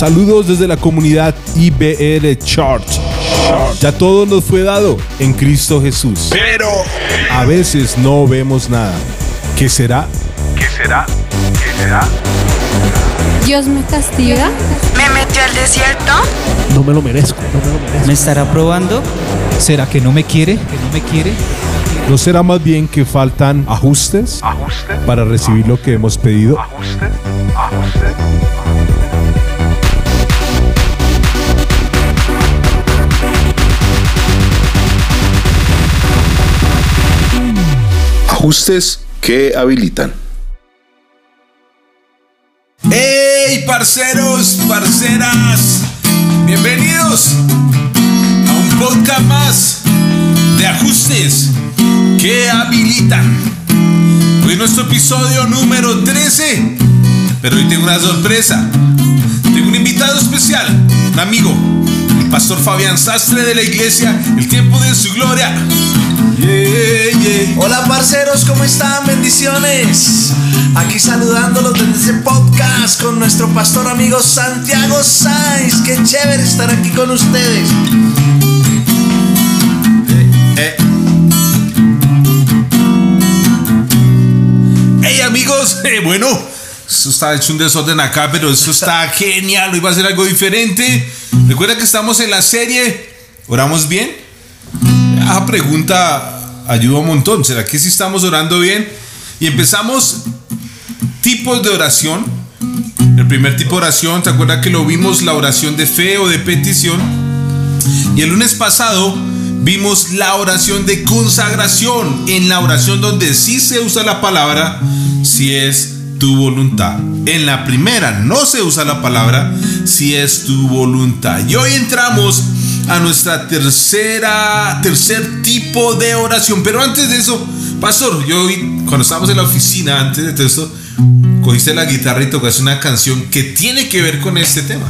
Saludos desde la comunidad IBR Church. Ya todo nos fue dado en Cristo Jesús. Pero A veces no vemos nada. ¿Qué será? ¿qué será? ¿Qué será? Dios me castiga. Me metió al desierto. No me lo merezco, no me lo merezco. ¿Me estará probando? ¿Será que no me quiere? ¿Que no me quiere? ¿No será más bien que faltan ajustes Ajuste, para recibir lo que hemos pedido? ajuste, Ajustes que habilitan. ¡Hey, parceros, parceras! Bienvenidos a un podcast más de ajustes que habilitan. Hoy es nuestro episodio número 13, pero hoy tengo una sorpresa. Tengo un invitado especial, un amigo, el pastor Fabián Sastre de la iglesia, el tiempo de su gloria. Hola parceros, ¿cómo están? Bendiciones. Aquí saludándolos desde este podcast con nuestro pastor amigo Santiago Sáenz. Qué chévere estar aquí con ustedes. Eh. Hey amigos, eh, bueno, esto está hecho un desorden acá, pero esto está genial. Hoy va a ser algo diferente. Recuerda que estamos en la serie Oramos bien. Esa pregunta ayuda un montón. ¿Será que sí estamos orando bien? Y empezamos tipos de oración. El primer tipo de oración, ¿te acuerdas que lo vimos? La oración de fe o de petición. Y el lunes pasado vimos la oración de consagración. En la oración donde sí se usa la palabra, si es tu voluntad. En la primera no se usa la palabra, si es tu voluntad. Y hoy entramos a nuestra tercera, tercer tipo de oración. Pero antes de eso, pastor, yo hoy, cuando estábamos en la oficina, antes de todo esto, cogiste la guitarra y tocaste una canción que tiene que ver con este tema.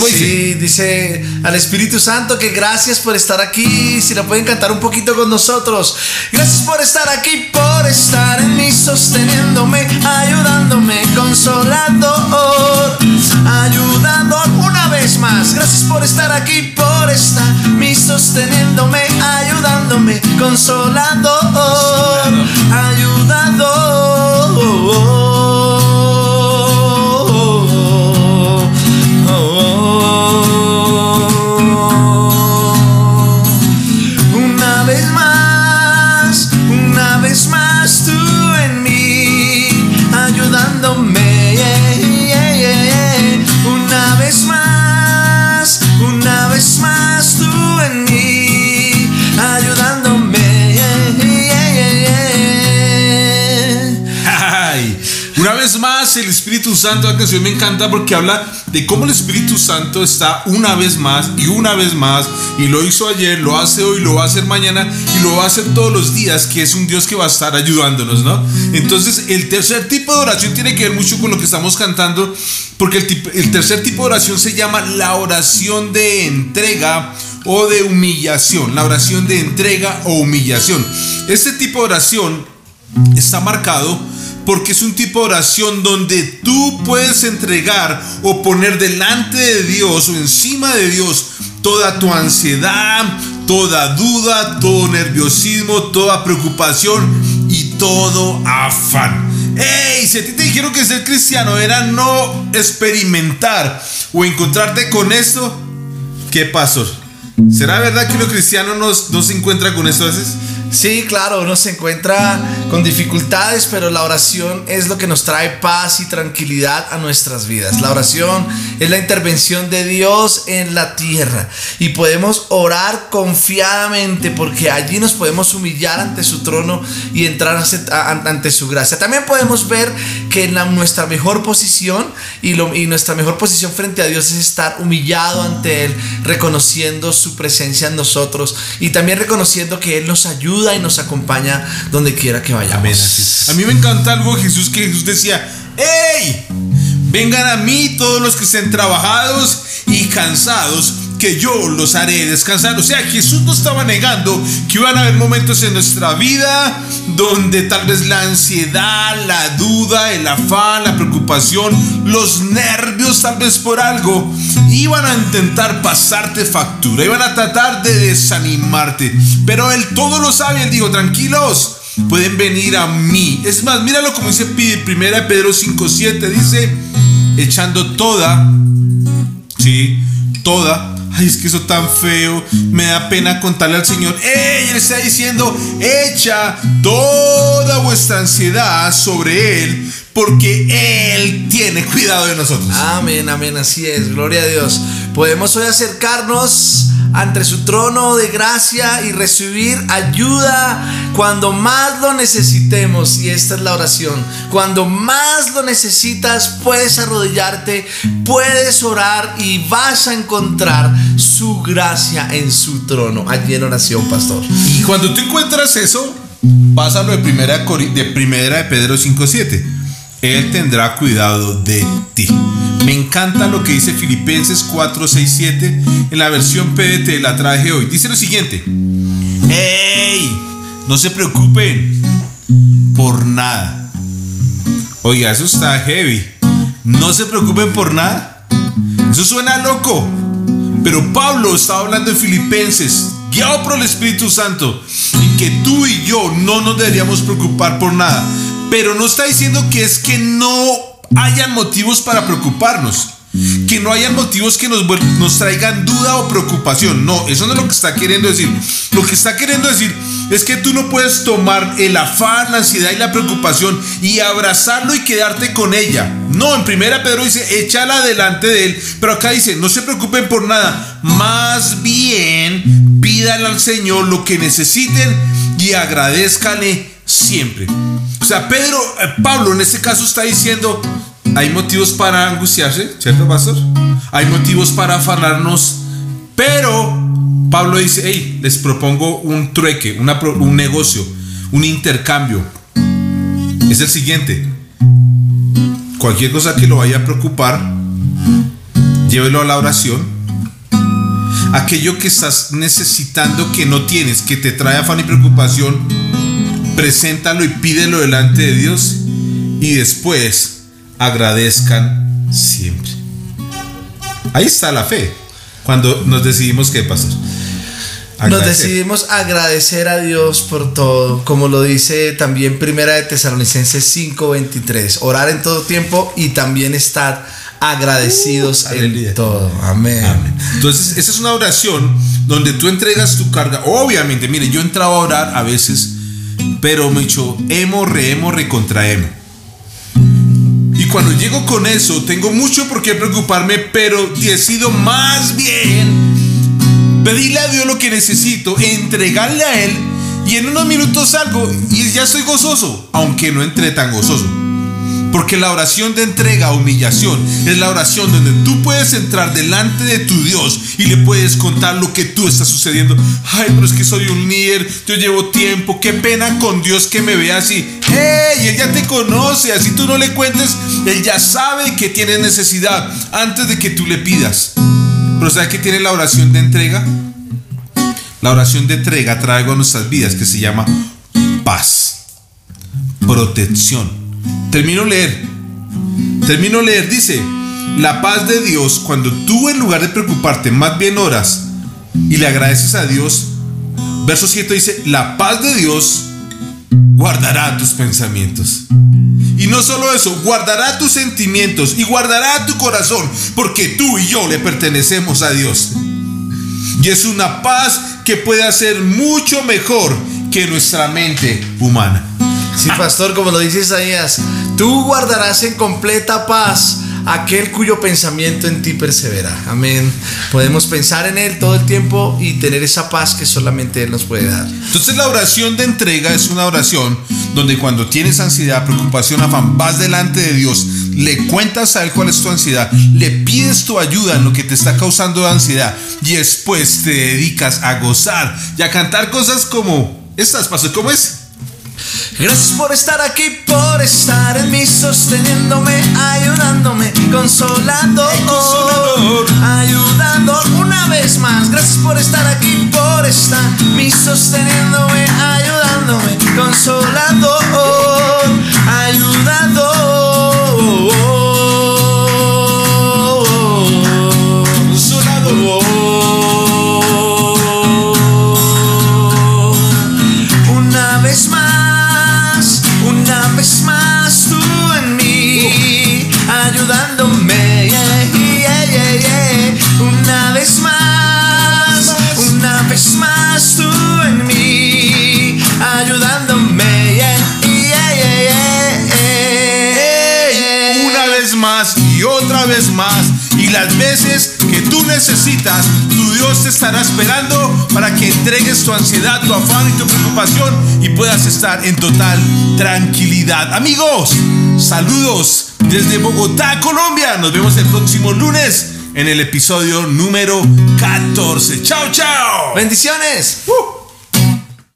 Sí, dice al Espíritu Santo que gracias por estar aquí. Si la pueden cantar un poquito con nosotros. Gracias por estar aquí, por estar en mí, sosteniéndome, ayudándome, consolando, ayudando una vez más. Gracias por estar aquí, por estar mí, sosteniéndome, ayudándome, consolando, una vez más, el Espíritu Santo, la canción me encanta porque habla de cómo el Espíritu Santo está una vez más y una vez más, y lo hizo ayer, lo hace hoy, lo va a hacer mañana y lo va a hacer todos los días, que es un Dios que va a estar ayudándonos, ¿no? Entonces, el tercer tipo de oración tiene que ver mucho con lo que estamos cantando, porque el, el tercer tipo de oración se llama la oración de entrega o de humillación, la oración de entrega o humillación. Este tipo de oración está marcado porque es un tipo de oración donde tú puedes entregar o poner delante de Dios o encima de Dios toda tu ansiedad, toda duda, todo nerviosismo, toda preocupación y todo afán. ¡Ey! Si a ti te dijeron que ser cristiano era no experimentar o encontrarte con esto, ¿qué pasó? ¿Será verdad que los cristianos no, se encuentra con esto a veces? Sí, claro, uno se encuentra con dificultades, pero la oración es lo que nos trae paz y tranquilidad a nuestras vidas. La oración es la intervención de Dios en la tierra y podemos orar confiadamente porque allí nos podemos humillar ante su trono y entrar ante- su gracia. También podemos ver que nuestra mejor posición y nuestra mejor posición frente a Dios es estar humillado ante Él, reconociendo su presencia en nosotros y también reconociendo que Él nos ayuda y nos acompaña donde quiera que vayamos. A mí me encanta algo Jesús que Jesús decía, ¡Ey! Vengan a mí todos los que estén trabajados y cansados, que yo los haré descansar. O sea, Jesús no estaba negando que iban a haber momentos en nuestra vida donde tal vez la ansiedad, la duda, el afán, la preocupación, los nervios tal vez por algo, iban a intentar pasarte factura, iban a tratar de desanimarte. Pero Él todo lo sabe, Él dijo, tranquilos pueden venir a mí. Es más, míralo como dice primera Pedro 5.7, dice, echando toda, sí, toda. Ay, es que eso tan feo. Me da pena contarle al Señor. ¡Ey! Él está diciendo, echa toda vuestra ansiedad sobre Él, porque Él tiene cuidado de nosotros. Amén, amén, así es. Gloria a Dios. Podemos hoy acercarnos ante su trono de gracia y recibir ayuda cuando más lo necesitemos. Y esta es la oración. Cuando más lo necesitas, puedes arrodillarte, puedes orar y vas a encontrar su gracia en su trono. Allí en oración, pastor. Y cuando tú encuentras eso, pásalo de primera de, primera de Pedro 5.7. Él tendrá cuidado de ti. Me encanta lo que dice Filipenses 467 en la versión PDT, la traje hoy. Dice lo siguiente. No se preocupen por nada. Oiga, eso está heavy. No se preocupen por nada. Eso suena loco. Pero Pablo estaba hablando en Filipenses, guiado por el Espíritu Santo, y que tú y yo no nos deberíamos preocupar por nada. Pero no está diciendo que es que no hayan motivos para preocuparnos. Que no hayan motivos que nos, nos traigan duda o preocupación. No, eso no es lo que está queriendo decir. Lo que está queriendo decir es que tú no puedes tomar el afán, la ansiedad y la preocupación y abrazarlo y quedarte con ella. No, en primera Pedro dice, échala delante de él. Pero acá dice, no se preocupen por nada. Más bien, pídanle al Señor lo que necesiten y agradezcanle siempre. O sea, Pedro, eh, Pablo en este caso está diciendo, hay motivos para angustiarse, ¿cierto, pastor? Hay motivos para afanarnos, pero Pablo dice, hey, les propongo un trueque, un negocio, un intercambio. Es el siguiente. Cualquier cosa que lo vaya a preocupar, llévelo a la oración. Aquello que estás necesitando que no tienes, que te trae afán y preocupación, preséntalo y pídelo delante de Dios y después agradezcan siempre. Ahí está la fe. Cuando nos decidimos qué pasar. Nos decidimos agradecer a Dios por todo, como lo dice también Primera de Tesalonicenses 5:23, orar en todo tiempo y también estar agradecidos uh, en todo. Amén. Amén. Entonces, esa es una oración donde tú entregas tu carga. Obviamente, mire, yo he entrado a orar a veces pero me echó emo, reemo, recontraemo. Y cuando llego con eso, tengo mucho por qué preocuparme, pero decido más bien pedirle a Dios lo que necesito, entregarle a Él, y en unos minutos salgo y ya estoy gozoso, aunque no entré tan gozoso. Porque la oración de entrega, humillación, es la oración donde tú puedes entrar delante de tu Dios y le puedes contar lo que tú estás sucediendo. Ay, pero es que soy un líder, yo llevo tiempo, qué pena con Dios que me vea así. ¡Hey! Él ya te conoce, así tú no le cuentes, Él ya sabe que tiene necesidad antes de que tú le pidas. Pero ¿sabes qué tiene la oración de entrega? La oración de entrega trae a nuestras vidas que se llama paz, protección Termino leer. Termino leer. Dice, la paz de Dios, cuando tú en lugar de preocuparte, más bien oras y le agradeces a Dios. Verso 7 dice, la paz de Dios guardará tus pensamientos. Y no solo eso, guardará tus sentimientos y guardará tu corazón, porque tú y yo le pertenecemos a Dios. Y es una paz que puede hacer mucho mejor que nuestra mente humana. Sí, pastor, como lo dice Isaías, tú guardarás en completa paz aquel cuyo pensamiento en ti persevera. Amén. Podemos pensar en Él todo el tiempo y tener esa paz que solamente Él nos puede dar. Entonces la oración de entrega es una oración donde cuando tienes ansiedad, preocupación, afán, vas delante de Dios, le cuentas a Él cuál es tu ansiedad, le pides tu ayuda en lo que te está causando ansiedad y después te dedicas a gozar y a cantar cosas como estas, pastor, ¿cómo es? Gracias por estar aquí, por estar en mí, sosteniéndome, ayudándome, consolando, ayudando una vez más. Gracias por estar aquí, por estar en mí, sosteniéndome, ayudándome, consolando, ayudando. Una vez más, una vez más las veces que tú necesitas, tu Dios te estará esperando para que entregues tu ansiedad, tu afán y tu preocupación y puedas estar en total tranquilidad. Amigos, saludos desde Bogotá, Colombia. Nos vemos el próximo lunes en el episodio número 14. Chao, chao. Bendiciones. Uh.